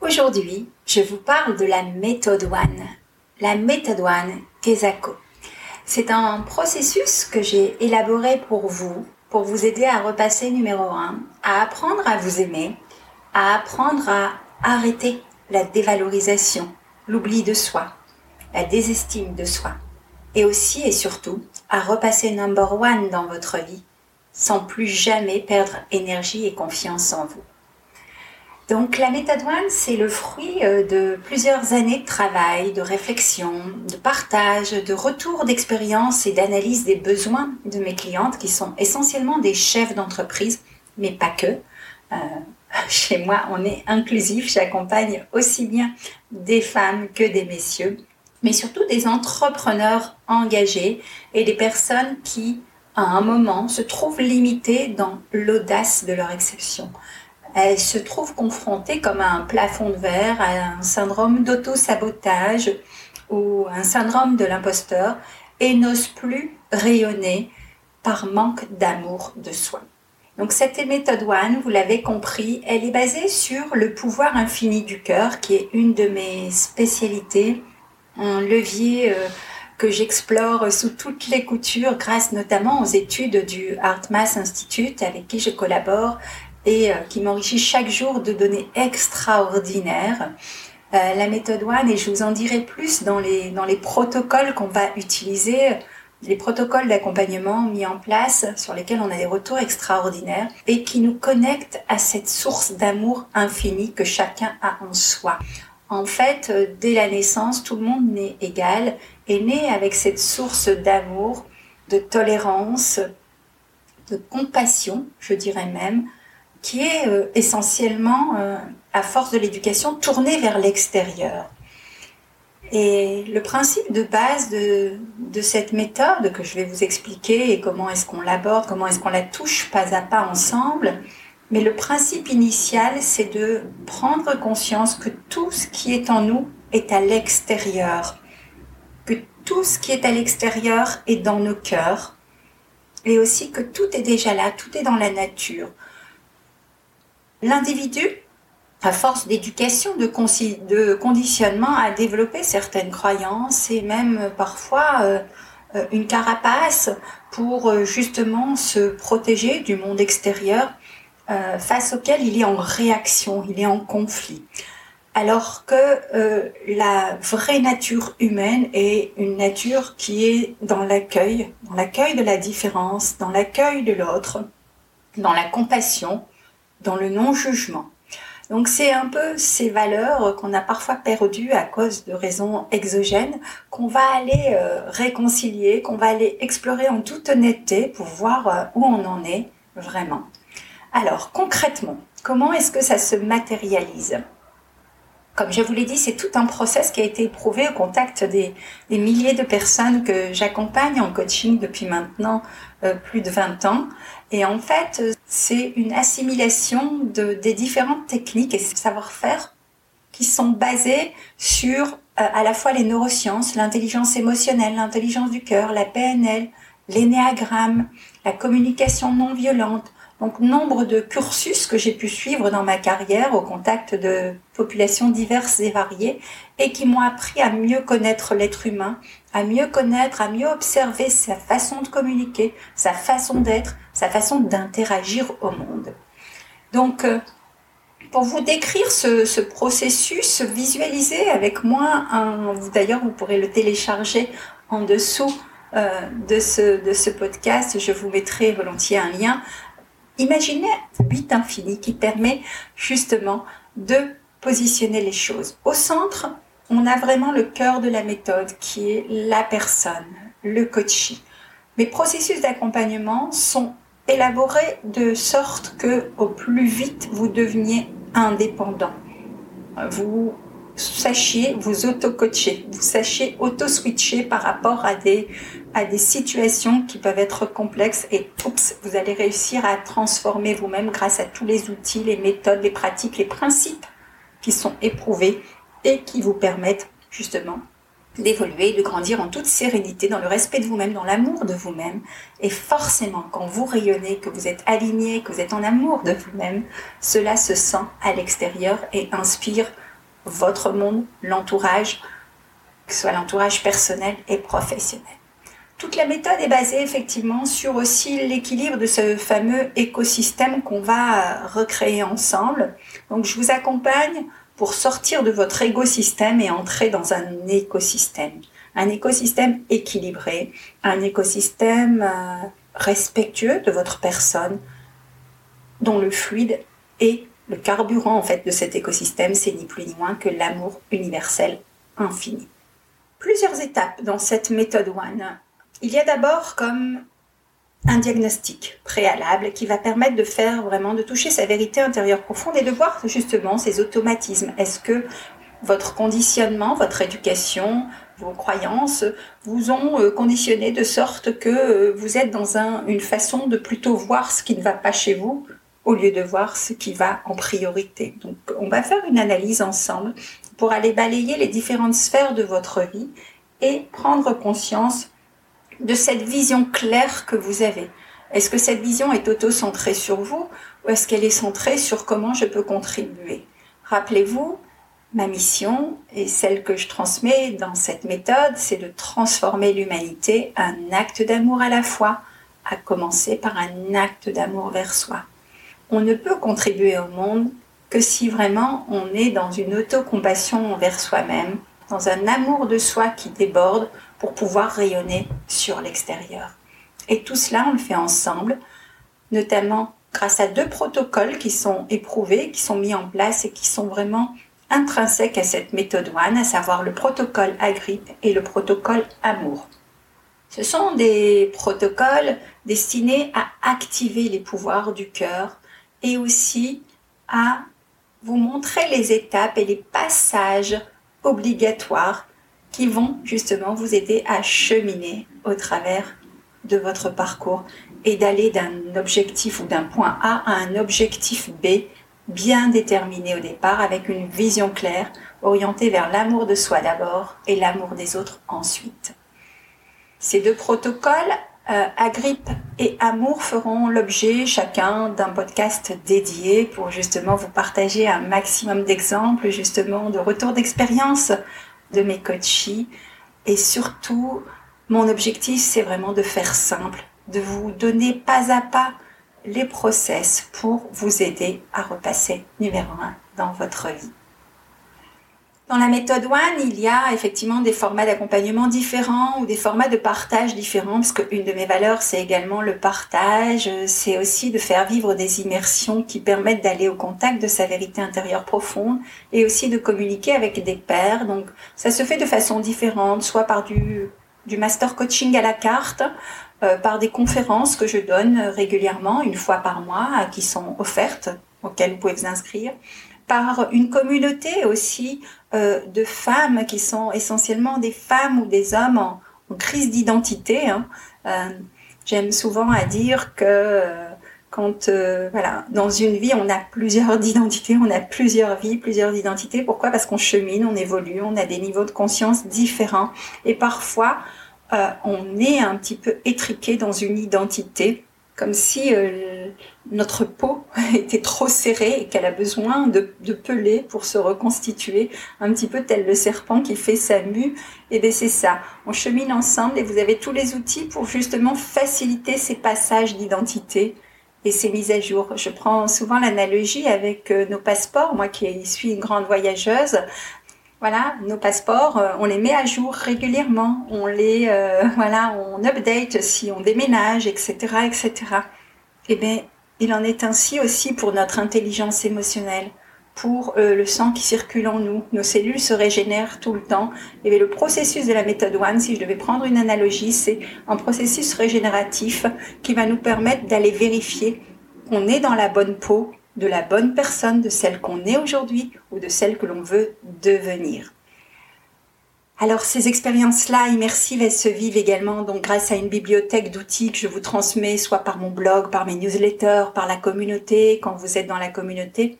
Aujourd'hui, je vous parle de la méthode One. La méthode One Kezako. C'est un processus que j'ai élaboré pour vous, pour vous aider à repasser numéro 1, à apprendre à vous aimer, à apprendre à arrêter la dévalorisation, l'oubli de soi, la désestime de soi, et aussi et surtout à repasser number one dans votre vie sans plus jamais perdre énergie et confiance en vous. Donc la méthode One, c'est le fruit euh, de plusieurs années de travail, de réflexion, de partage, de retour d'expérience et d'analyse des besoins de mes clientes qui sont essentiellement des chefs d'entreprise, mais pas que. Euh, chez moi, on est inclusif, j'accompagne aussi bien des femmes que des messieurs, mais surtout des entrepreneurs engagés et des personnes qui, à un moment, se trouvent limitées dans l'audace de leur exception elle se trouve confrontée comme à un plafond de verre, à un syndrome d'auto-sabotage ou un syndrome de l'imposteur et n'ose plus rayonner par manque d'amour de soi. Donc cette méthode One, vous l'avez compris, elle est basée sur le pouvoir infini du cœur, qui est une de mes spécialités, un levier euh, que j'explore sous toutes les coutures grâce notamment aux études du HeartMath Institute avec qui je collabore et euh, qui m'enrichit chaque jour de données extraordinaires. Euh, la méthode One, et je vous en dirai plus dans les, dans les protocoles qu'on va utiliser, les protocoles d'accompagnement mis en place sur lesquels on a des retours extraordinaires et qui nous connectent à cette source d'amour infini que chacun a en soi. En fait, euh, dès la naissance, tout le monde naît égal et naît avec cette source d'amour, de tolérance, de compassion, je dirais même, qui est euh, essentiellement, euh, à force de l'éducation, tourné vers l'extérieur. Et le principe de base de, de, cette méthode que je vais vous expliquer et comment est-ce qu'on l'aborde, comment est-ce qu'on la touche pas à pas ensemble, mais le principe initial, c'est de prendre conscience que tout ce qui est en nous est à l'extérieur, que tout ce qui est à l'extérieur est dans nos cœurs, et aussi que tout est déjà là, tout est dans la nature. L'individu, à force d'éducation, de, conditionnement, a développé certaines croyances et même parfois euh, euh, une carapace pour euh, justement se protéger du monde extérieur face auquel il est en réaction, il est en conflit. Alors que la vraie nature humaine est une nature qui est dans l'accueil, dans l'accueil de la différence, dans l'accueil de l'autre, dans la compassion, dans le non-jugement. Donc c'est un peu ces valeurs qu'on a parfois perdues à cause de raisons exogènes qu'on va aller euh, réconcilier, qu'on va aller explorer en toute honnêteté pour voir euh, où on en est vraiment. Alors concrètement, comment est-ce que ça se matérialise? Comme je vous l'ai dit, c'est tout un process qui a été éprouvé au contact des, milliers de personnes que j'accompagne en coaching depuis maintenant euh, plus de 20 ans. Et en fait, c'est une assimilation de, des différentes techniques et savoir-faire qui sont basées sur euh, à la fois les neurosciences, l'intelligence émotionnelle, l'intelligence du cœur, la PNL, l'énéagramme, la communication non violente, donc nombre de cursus que j'ai pu suivre dans ma carrière au contact de populations diverses et variées et qui m'ont appris à mieux connaître l'être humain, à mieux connaître, à mieux observer sa façon de communiquer, sa façon d'être, sa façon d'interagir au monde. Donc, euh, Pour vous décrire ce, processus, visualisez avec moi, d'ailleurs vous pourrez le télécharger en dessous euh, de, ce, de ce podcast, je vous mettrai volontiers un lien. Imaginez 8 infini qui permet justement de positionner les choses. Au centre, on a vraiment le cœur de la méthode qui est la personne, le coaching. Mes processus d'accompagnement sont élaborés de sorte que au plus vite vous deveniez indépendant. Vous sachiez vous auto-coacher, vous sachiez auto-switcher par rapport à des, situations qui peuvent être complexes et vous allez réussir à transformer vous-même grâce à tous les outils, les méthodes, les pratiques, les principes qui sont éprouvés et qui vous permettent justement d'évoluer, de grandir en toute sérénité, dans le respect de vous-même, dans l'amour de vous-même. Et forcément, quand vous rayonnez, que vous êtes aligné, que vous êtes en amour de vous-même, cela se sent à l'extérieur et inspire votre monde, l'entourage, que ce soit l'entourage personnel et professionnel. Toute la méthode est basée effectivement sur aussi l'équilibre de ce fameux écosystème qu'on va recréer ensemble. Donc je vous accompagne pour sortir de votre écosystème et entrer dans un écosystème. Un écosystème équilibré, un écosystème euh, respectueux de votre personne, dont le fluide est le carburant en fait de cet écosystème, c'est ni plus ni moins que l'amour universel infini. Plusieurs étapes dans cette méthode One. Il y a d'abord comme un diagnostic préalable qui va permettre de faire vraiment, de toucher sa vérité intérieure profonde et de voir justement ces automatismes. Est-ce que votre conditionnement, votre éducation, vos croyances vous ont euh, conditionné de sorte que euh, vous êtes dans une façon de plutôt voir ce qui ne va pas chez vous au lieu de voir ce qui va en priorité. Donc on va faire une analyse ensemble pour aller balayer les différentes sphères de votre vie et prendre conscience de cette vision claire que vous avez. Est-ce que cette vision est auto-centrée sur vous ou est-ce qu'elle est centrée sur comment je peux contribuer? Rappelez-vous, ma mission et celle que je transmets dans cette méthode, c'est de transformer l'humanité un acte d'amour à la fois, à commencer par un acte d'amour vers soi. On ne peut contribuer au monde que si vraiment on est dans une autocompassion envers soi-même, dans un amour de soi qui déborde pour pouvoir rayonner sur l'extérieur. Et tout cela, on le fait ensemble, notamment grâce à deux protocoles qui sont éprouvés, qui sont mis en place et qui sont vraiment intrinsèques à cette méthode One, à savoir le protocole Agrippe et le protocole Amour. Ce sont des protocoles destinés à activer les pouvoirs du cœur et aussi à vous montrer les étapes et les passages obligatoires qui vont justement vous aider à cheminer au travers de votre parcours et d'aller d'un objectif ou d'un point A à un objectif B bien déterminé au départ avec une vision claire orientée vers l'amour de soi d'abord et l'amour des autres ensuite. Ces deux protocoles, euh, Agrippe et Amour, feront l'objet chacun d'un podcast dédié pour justement vous partager un maximum d'exemples, justement de retours d'expérience de mes coachs. Et surtout, mon objectif, c'est vraiment de faire simple, de vous donner pas à pas les process pour vous aider à repasser numéro un dans votre vie. Dans la méthode One, il y a effectivement des formats d'accompagnement différents ou des formats de partage différents, parce qu'une de mes valeurs, c'est également le partage, c'est aussi de faire vivre des immersions qui permettent d'aller au contact de sa vérité intérieure profonde et aussi de communiquer avec des pairs. Donc ça se fait de façon différente, soit par du, du master coaching à la carte, euh, par des conférences que je donne régulièrement, une fois par mois, qui sont offertes, auxquelles vous pouvez vous inscrire par une communauté aussi euh, de femmes qui sont essentiellement des femmes ou des hommes en, crise d'identité. Hein. Euh, j'aime souvent à dire que euh, quand voilà dans une vie on a plusieurs identités, on a plusieurs vies, plusieurs identités. Pourquoi? Parce qu'on chemine, on évolue, on a des niveaux de conscience différents et parfois on est un petit peu étriqué dans une identité comme si euh, notre peau était trop serrée et qu'elle a besoin de, de, peler pour se reconstituer, un petit peu tel le serpent qui fait sa mue. Et eh bien c'est ça, on chemine ensemble et vous avez tous les outils pour justement faciliter ces passages d'identité et ses mises à jour. Je prends souvent l'analogie avec euh, nos passeports, moi qui suis une grande voyageuse. Voilà, nos passeports, euh, on les met à jour régulièrement, on les, euh, voilà, on update si on déménage, etc., etc. Eh bien, il en est ainsi aussi pour notre intelligence émotionnelle pour euh, le sang qui circule en nous. Nos cellules se régénèrent tout le temps. Et le processus de la méthode One, si je devais prendre une analogie, c'est un processus régénératif qui va nous permettre d'aller vérifier qu'on est dans la bonne peau de la bonne personne, de celle qu'on est aujourd'hui ou de celle que l'on veut devenir. Alors ces expériences-là immersives, elles se vivent également donc grâce à une bibliothèque d'outils que je vous transmets soit par mon blog, par mes newsletters, par la communauté, quand vous êtes dans la communauté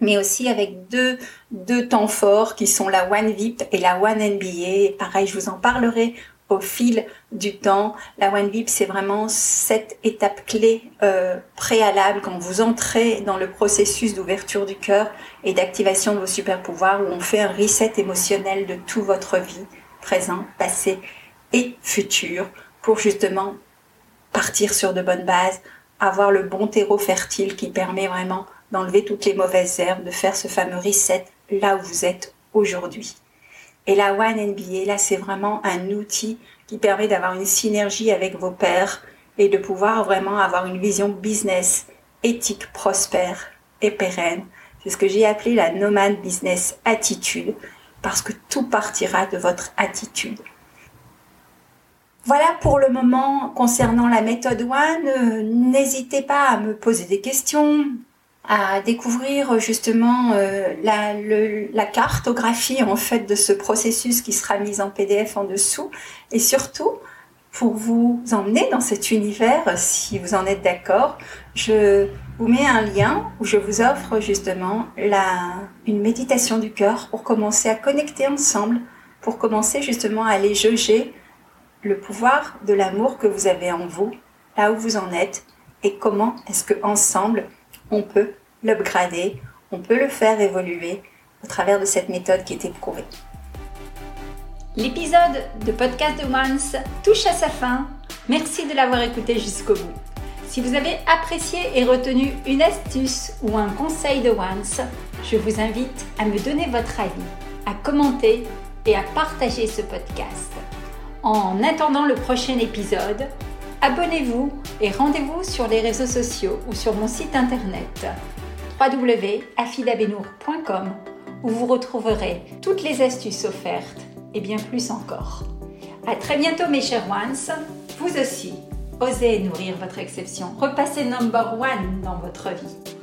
mais aussi avec deux, deux temps forts qui sont la One VIP et la One NBA. pareil, je vous en parlerai au fil du temps. La One VIP, c'est vraiment cette étape clé euh, préalable quand vous entrez dans le processus d'ouverture du cœur et d'activation de vos super pouvoirs où on fait un reset émotionnel de toute votre vie, présent, passé et futur, pour justement partir sur de bonnes bases, avoir le bon terreau fertile qui permet vraiment d'enlever toutes les mauvaises herbes, de faire ce fameux reset là où vous êtes aujourd'hui. Et la One NBA, là, c'est vraiment un outil qui permet d'avoir une synergie avec vos pairs et de pouvoir vraiment avoir une vision business éthique, prospère et pérenne. C'est ce que j'ai appelé la nomade business attitude parce que tout partira de votre attitude. Voilà pour le moment concernant la méthode One. Euh, n'hésitez pas à me poser des questions, à découvrir justement euh, la, cartographie en fait de ce processus qui sera mis en PDF en dessous. Et surtout pour vous emmener dans cet univers, si vous en êtes d'accord, je vous mets un lien où je vous offre justement la, une méditation du cœur pour commencer à connecter ensemble, pour commencer justement à aller jauger le pouvoir de l'amour que vous avez en vous, là où vous en êtes, et comment est-ce que ensemble on peut l'upgrader, on peut le faire évoluer au travers de cette méthode qui est éprouvée. L'épisode de Podcast de Once touche à sa fin. Merci de l'avoir écouté jusqu'au bout. Si vous avez apprécié et retenu une astuce ou un conseil de Once, je vous invite à me donner votre avis, à commenter et à partager ce podcast. En attendant le prochain épisode, abonnez-vous et rendez-vous sur les réseaux sociaux ou sur mon site internet www.afidabenour.com où vous retrouverez toutes les astuces offertes et bien plus encore. À très bientôt mes chers ones, vous aussi, osez nourrir votre exception, repassez number one dans votre vie.